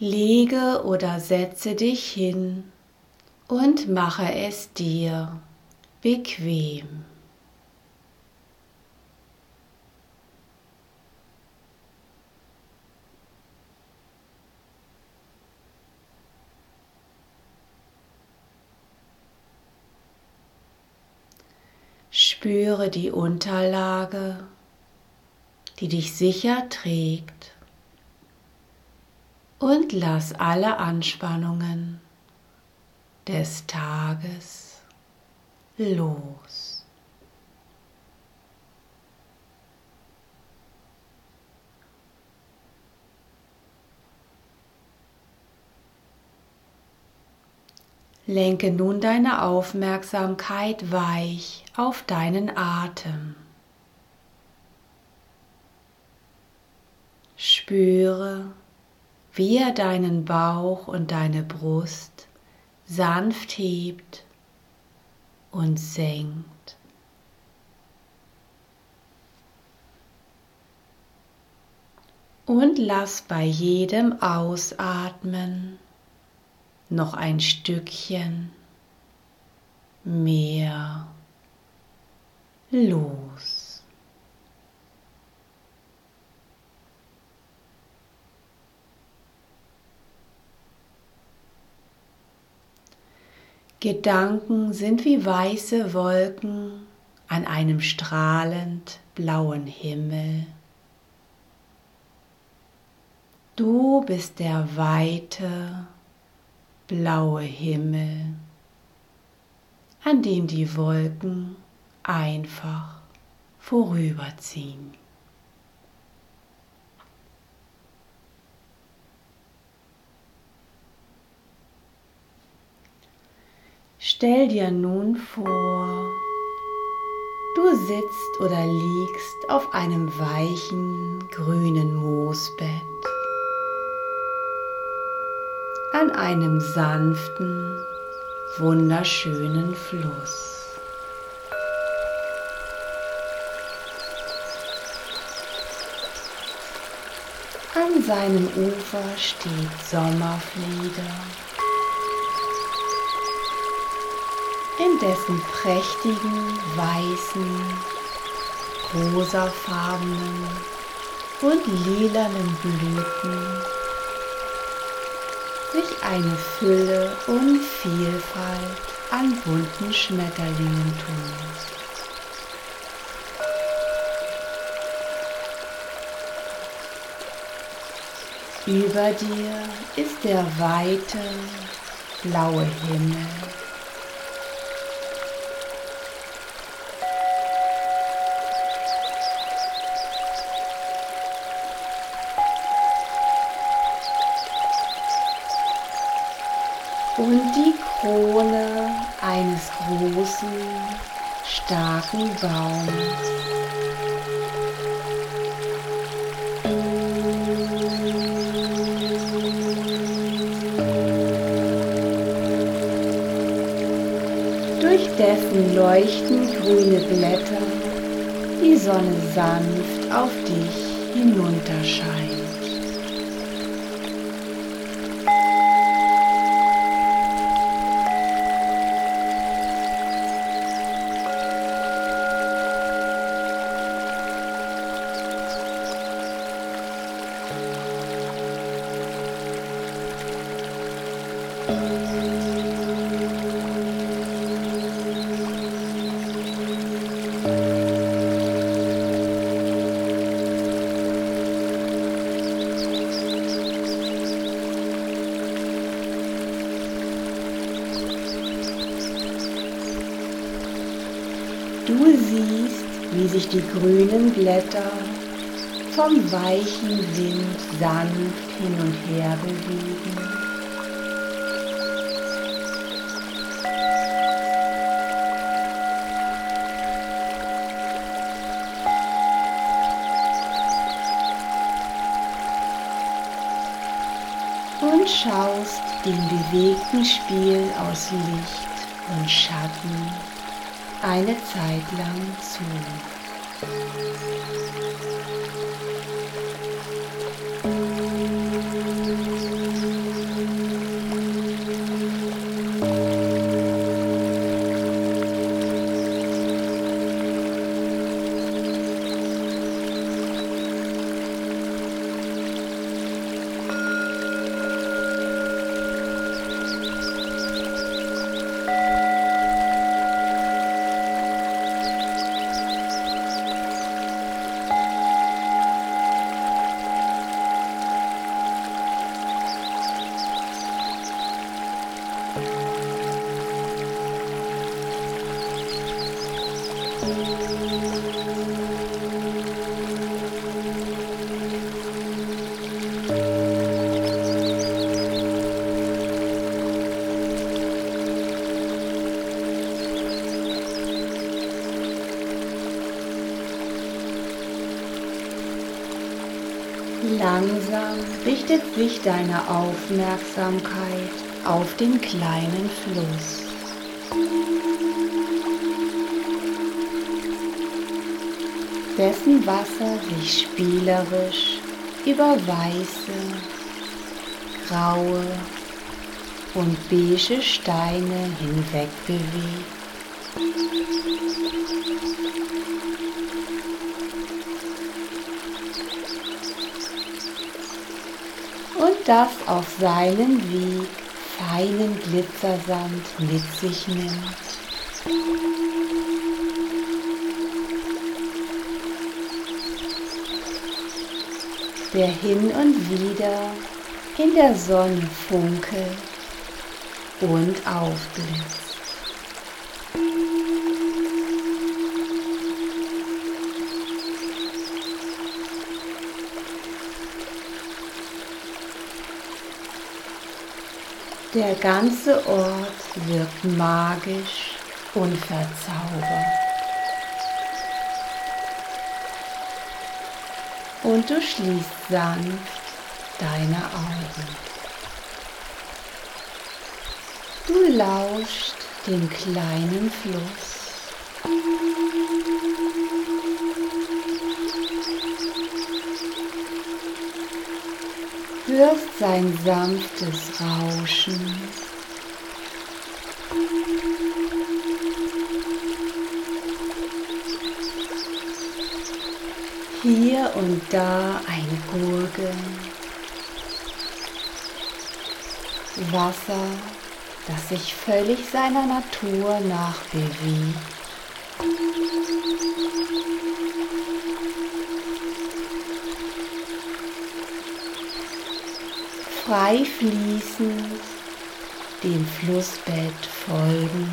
Lege oder setze dich hin und mache es dir bequem. Spüre die Unterlage, die dich sicher trägt und lass alle Anspannungen des Tages los. Lenke nun deine Aufmerksamkeit weich auf deinen Atem. Spüre, wie er deinen Bauch und deine Brust sanft hebt und senkt. Und lass bei jedem Ausatmen noch ein Stückchen mehr los. Gedanken sind wie weiße Wolken an einem strahlend blauen Himmel. Du bist der weite, blaue Himmel, an dem die Wolken einfach vorüberziehen. Stell dir nun vor, du sitzt oder liegst auf einem weichen grünen Moosbett an einem sanften, wunderschönen Fluss. An seinem Ufer steht Sommerflieder, in dessen prächtigen, weißen, rosafarbenen und lilanen Blüten sich eine Fülle und Vielfalt an bunten Schmetterlingen tun. Über dir ist der weite blaue Himmel. Eines großen, starken Baums. dessen leuchten grüne Blätter die Sonne sanft auf dich hinunterscheint. Grünen Blätter vom weichen Wind sanft hin und her bewegen. Und schaust dem bewegten Spiel aus Licht und Schatten eine Zeit lang zu. Thank you. Langsam richtet sich deine Aufmerksamkeit auf den kleinen Fluss. Dessen Wasser sich spielerisch über weiße, graue und beige Steine hinweg bewegt. Und das auf seinem Weg feinen Glitzersand mit sich nimmt. Der hin und wieder in der Sonne funkelt und aufblitzt. Der ganze Ort wirkt magisch und verzaubert. Und du schließt sanft deine Augen. Du lauscht dem kleinen Fluss. Hörst sein sanftes Rauschen Hier und da ein Gurgeln. Wasser, das sich völlig seiner Natur nach bewegt. Frei fließend, dem Flussbett folgend.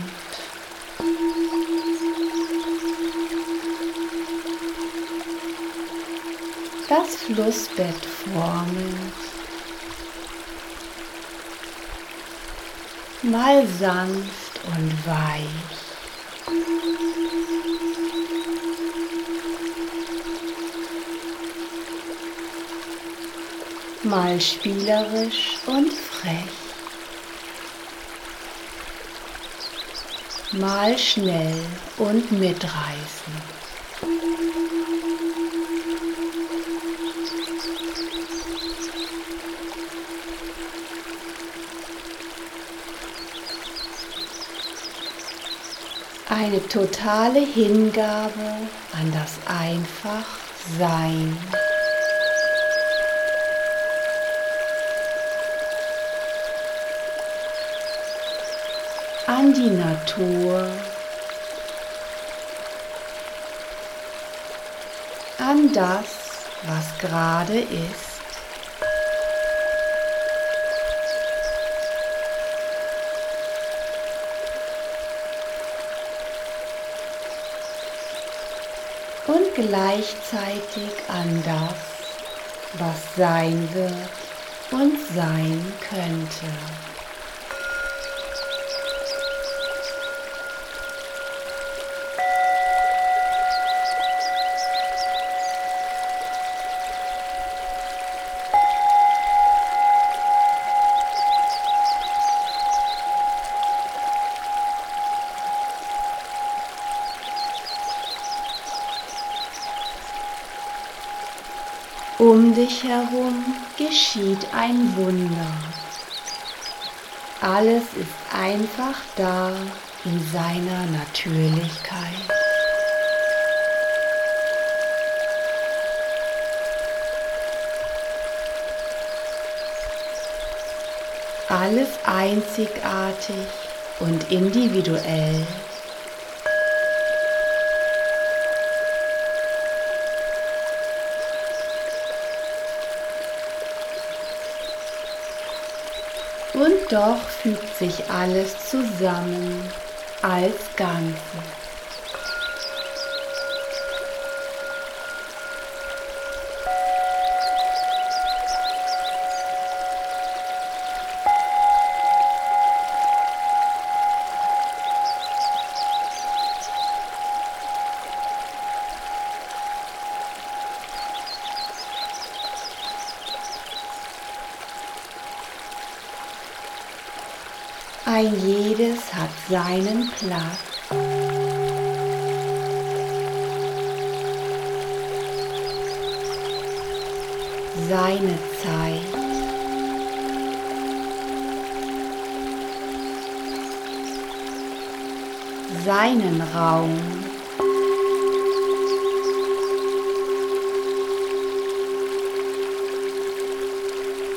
Das Flussbett formend. Mal sanft und weich. Mal spielerisch und frech. Mal schnell und mitreißend. Eine totale Hingabe an das Einfach-Sein. An die Natur, an das, was gerade ist. Gleichzeitig an das, was sein wird und sein könnte. Geschieht ein Wunder. Alles ist einfach da in seiner Natürlichkeit. Alles einzigartig und individuell Und doch fügt sich alles zusammen als Ganzes. Platz. Seine Zeit. Seinen Raum.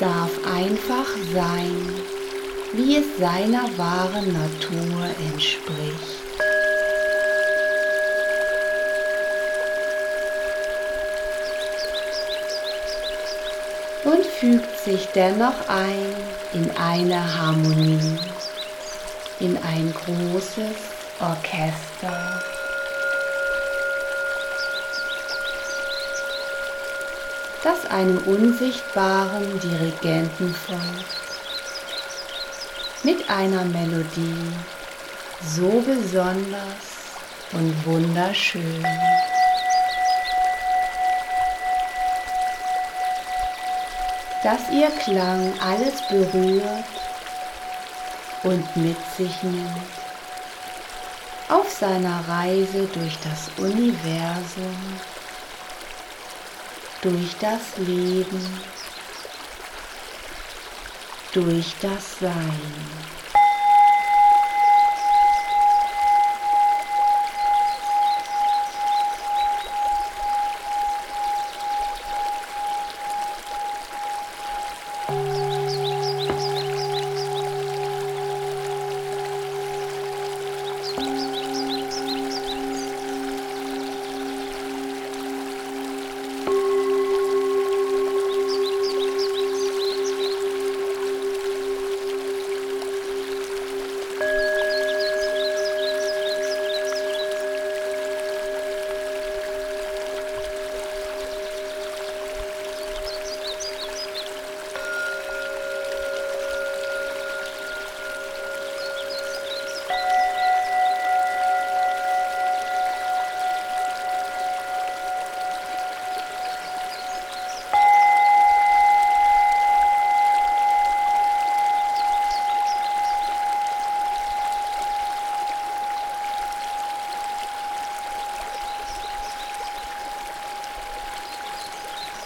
darf einfach sein, wie es seiner wahren Natur entspricht. Und fügt sich dennoch ein in eine Harmonie, in ein großes Orchester. das einem unsichtbaren Dirigenten folgt, mit einer Melodie. So besonders und wunderschön. dass ihr Klang alles berührt und mit sich nimmt. Auf seiner Reise durch das Universum durch das Leben, durch das Sein.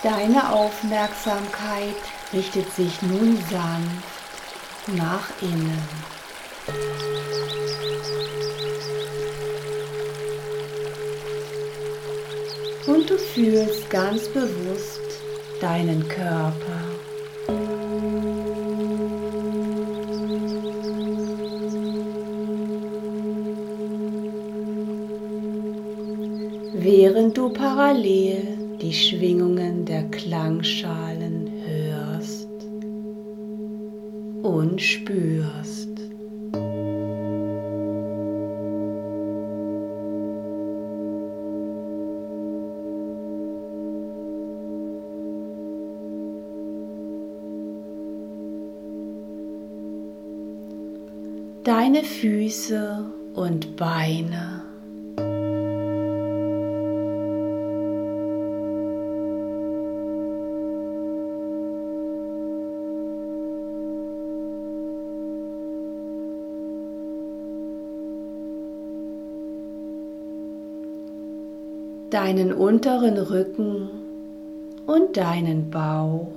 Deine Aufmerksamkeit richtet sich nun sanft nach innen. Und du fühlst ganz bewusst deinen Körper. Während du parallel die Schwingungen der Klangschalen hörst und spürst. Deine Füße und Beine deinen unteren Rücken und deinen Bauch.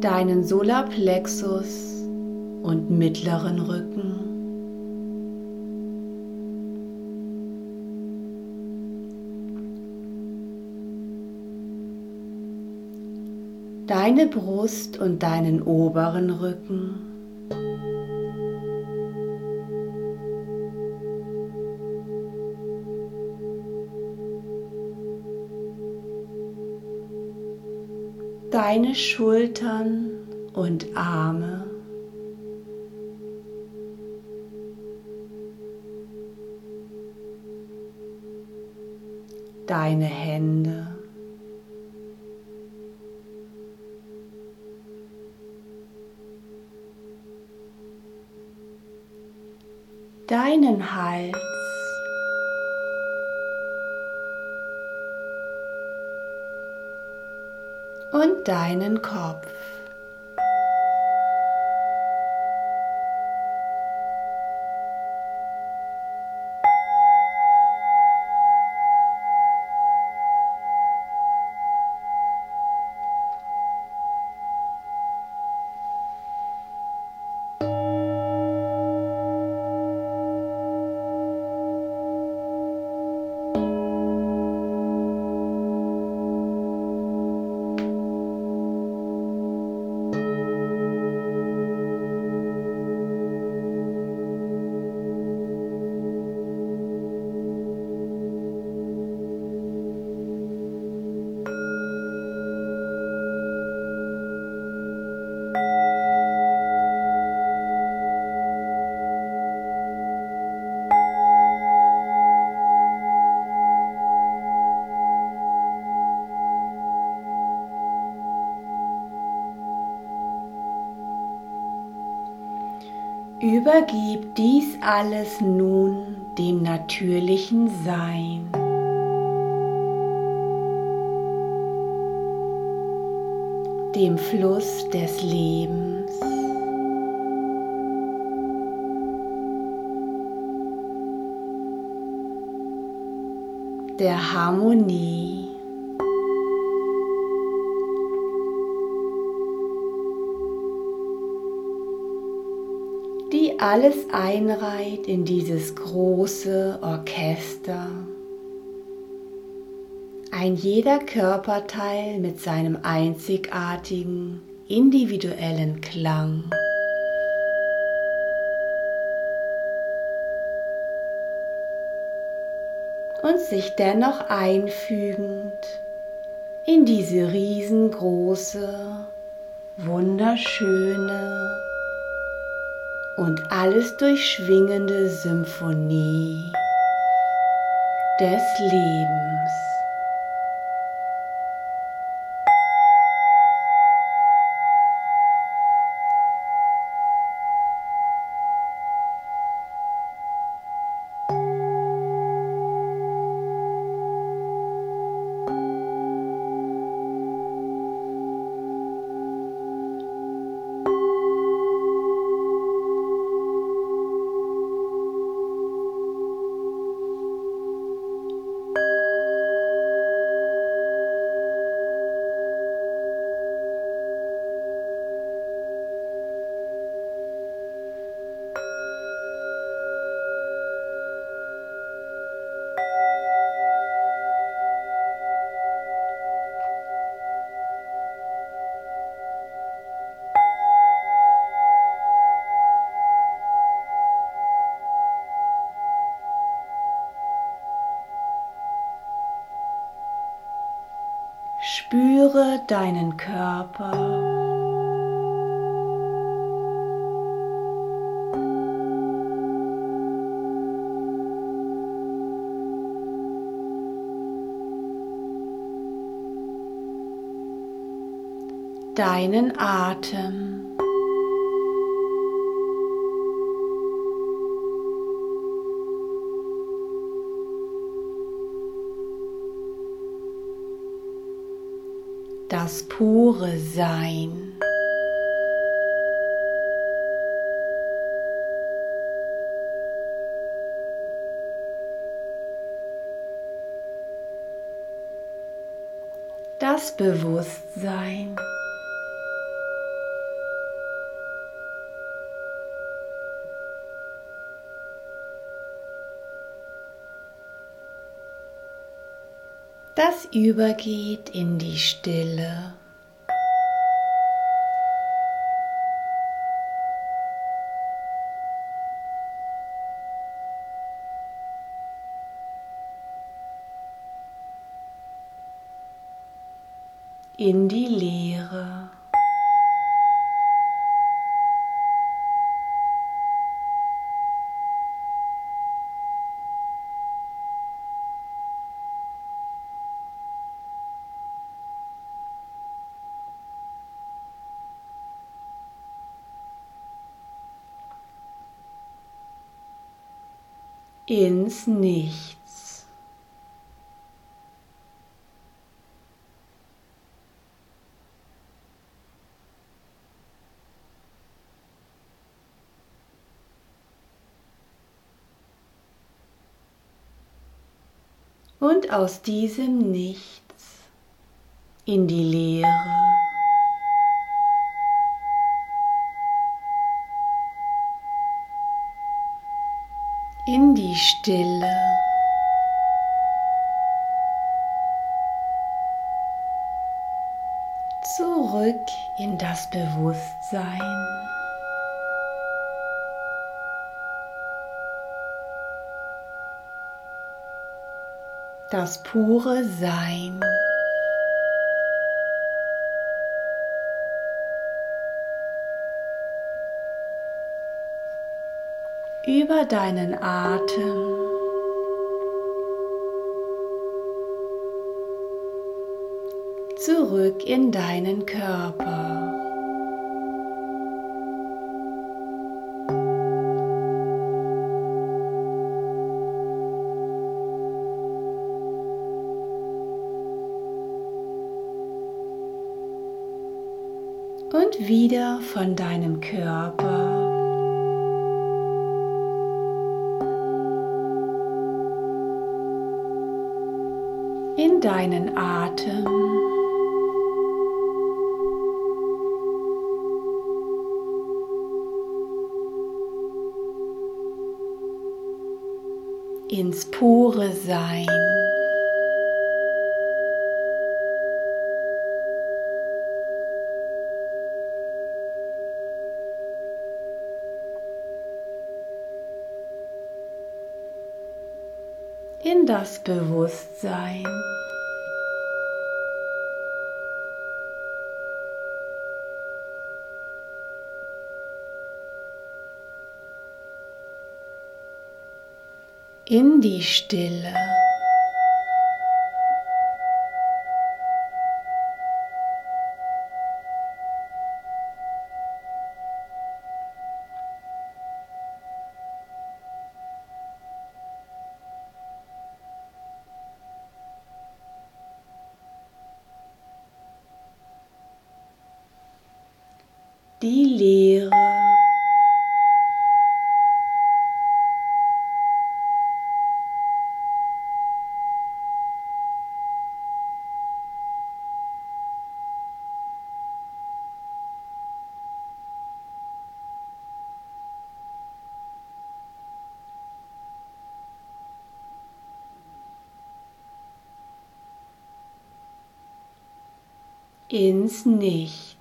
deinen Solarplexus und mittleren Rücken. Deine Brust und deinen oberen Rücken. Deine Schultern und Arme. Deine Hände. deinen Hals. Und deinen Kopf. Übergib dies alles nun dem natürlichen Sein. dem Fluss des Lebens. der Harmonie. Alles einreiht in dieses große Orchester. Ein jeder Körperteil mit seinem einzigartigen, individuellen Klang. Und sich dennoch einfügend in diese riesengroße, wunderschöne, und alles durchschwingende Symphonie des Lebens. Spüre deinen Körper. Deinen Atem. Das pure Sein. Das Bewusstsein. Übergeht in die Stille. in die Leere. ins Nichts. Und aus diesem Nichts in die Leere. Stille. Zurück in das Bewusstsein. das pure Sein. Über deinen Atem zurück in deinen Körper. und wieder von deinem Körper. Deinen Atem. Ins pure Sein. in das Bewusstsein. In die Stille. Ins Nichts.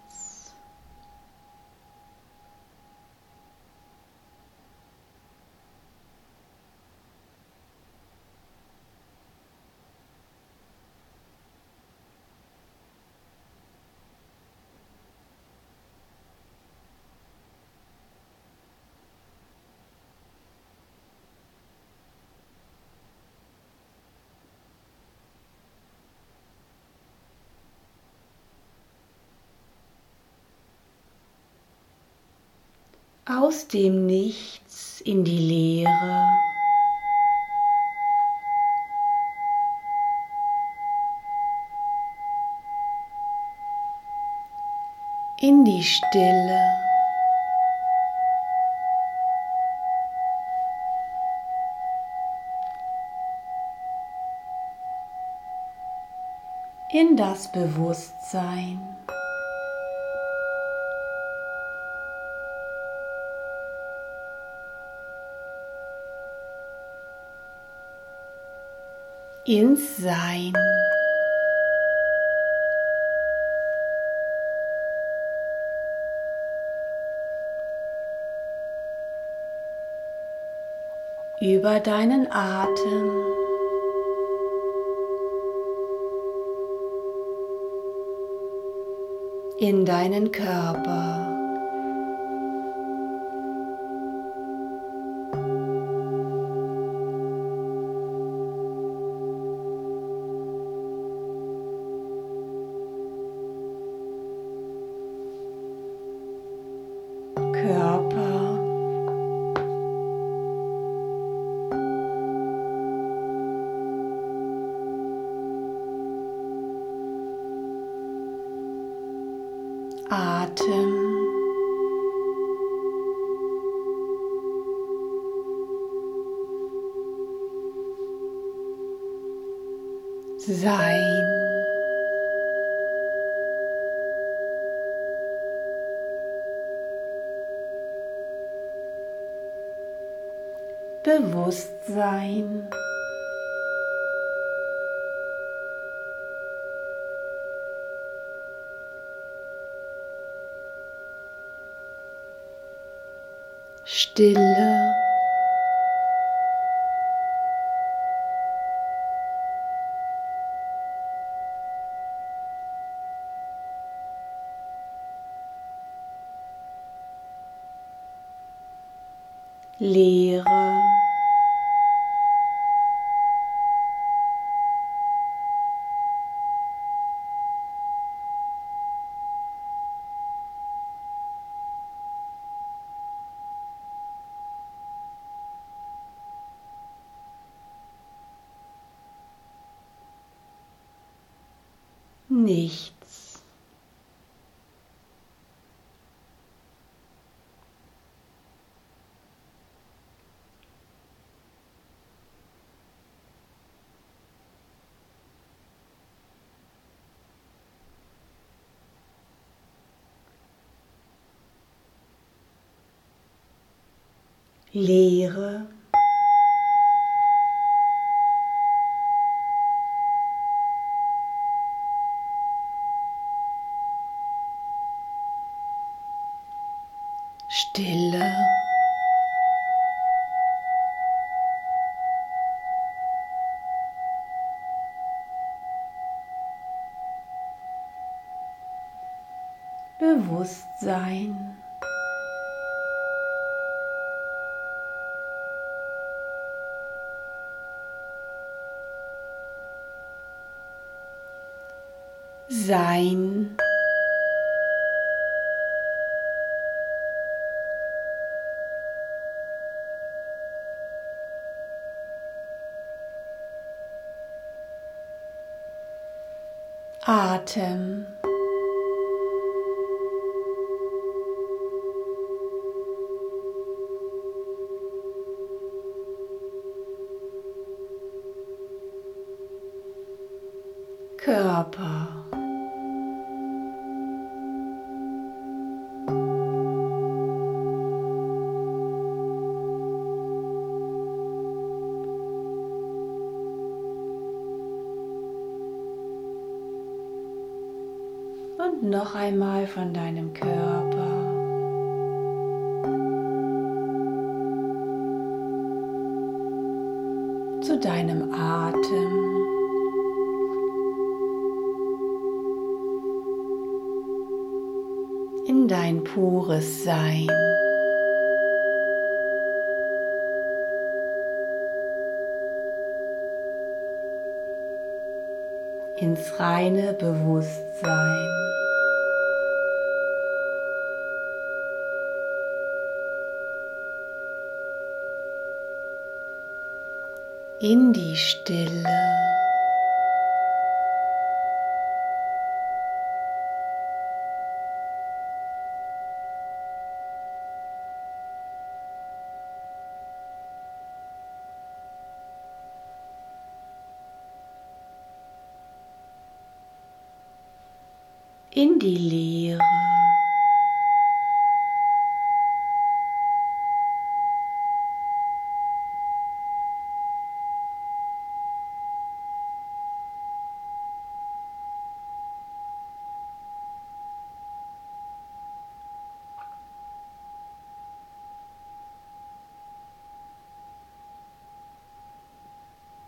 Aus dem Nichts in die Leere. In die Stille. In das Bewusstsein. Ins Sein. Über deinen Atem. In deinen Körper. Atem. Sein. Bewusstsein. Stille. Nichts. Leere Bewusstsein. Sein. Atem. Von deinem Körper. Zu deinem Atem. In dein pures Sein. ins reine Bewusstsein. In die Stille. in die Leere.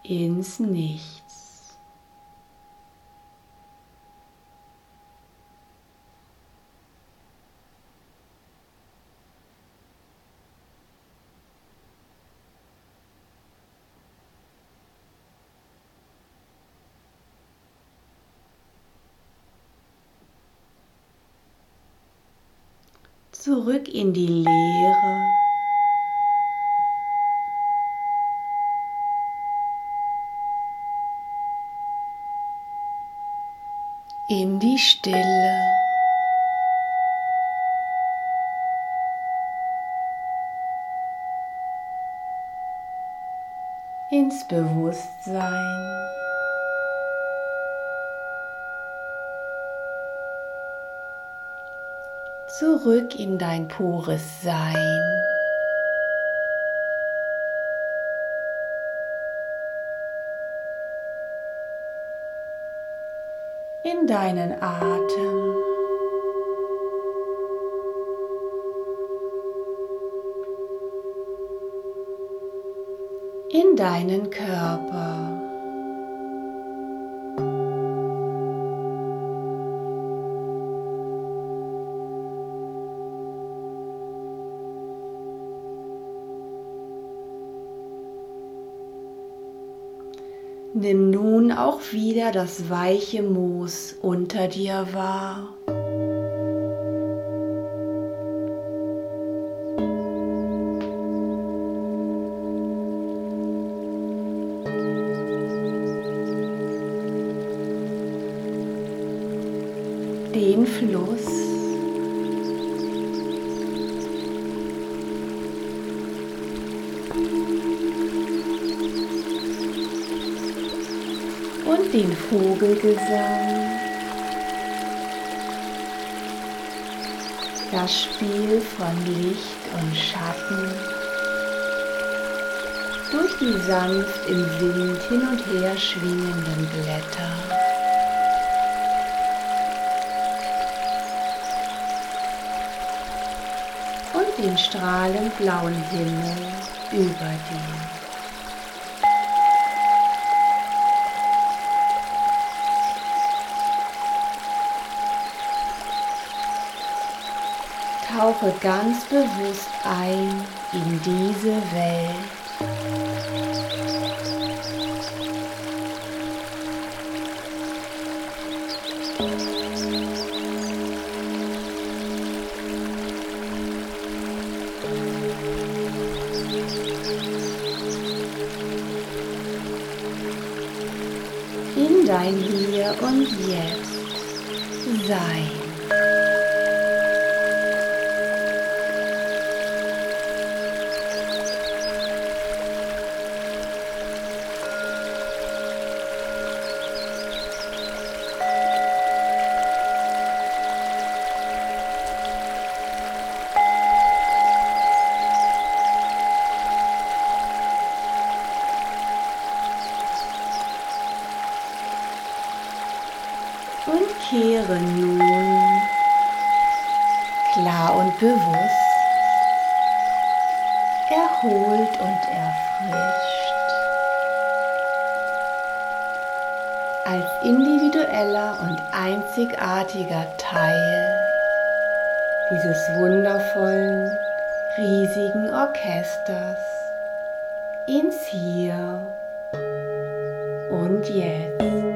ins Nichts. Zurück in die Leere. In die Stille. Ins Bewusstsein. Zurück in dein pures Sein. In deinen Atem. In deinen Körper. Nimm nun auch wieder das weiche Moos unter dir wahr. Den Vogelgesang, das Spiel von Licht und Schatten, durch die sanft im Wind hin und her schwingenden Blätter. Und den strahlend blauen Himmel über dir. Tauche ganz bewusst ein in diese Welt. Und kehre nun. Klar und bewusst, erholt und erfrischt. Als individueller und einzigartiger Teil dieses wundervollen, riesigen Orchesters ins Hier und Jetzt.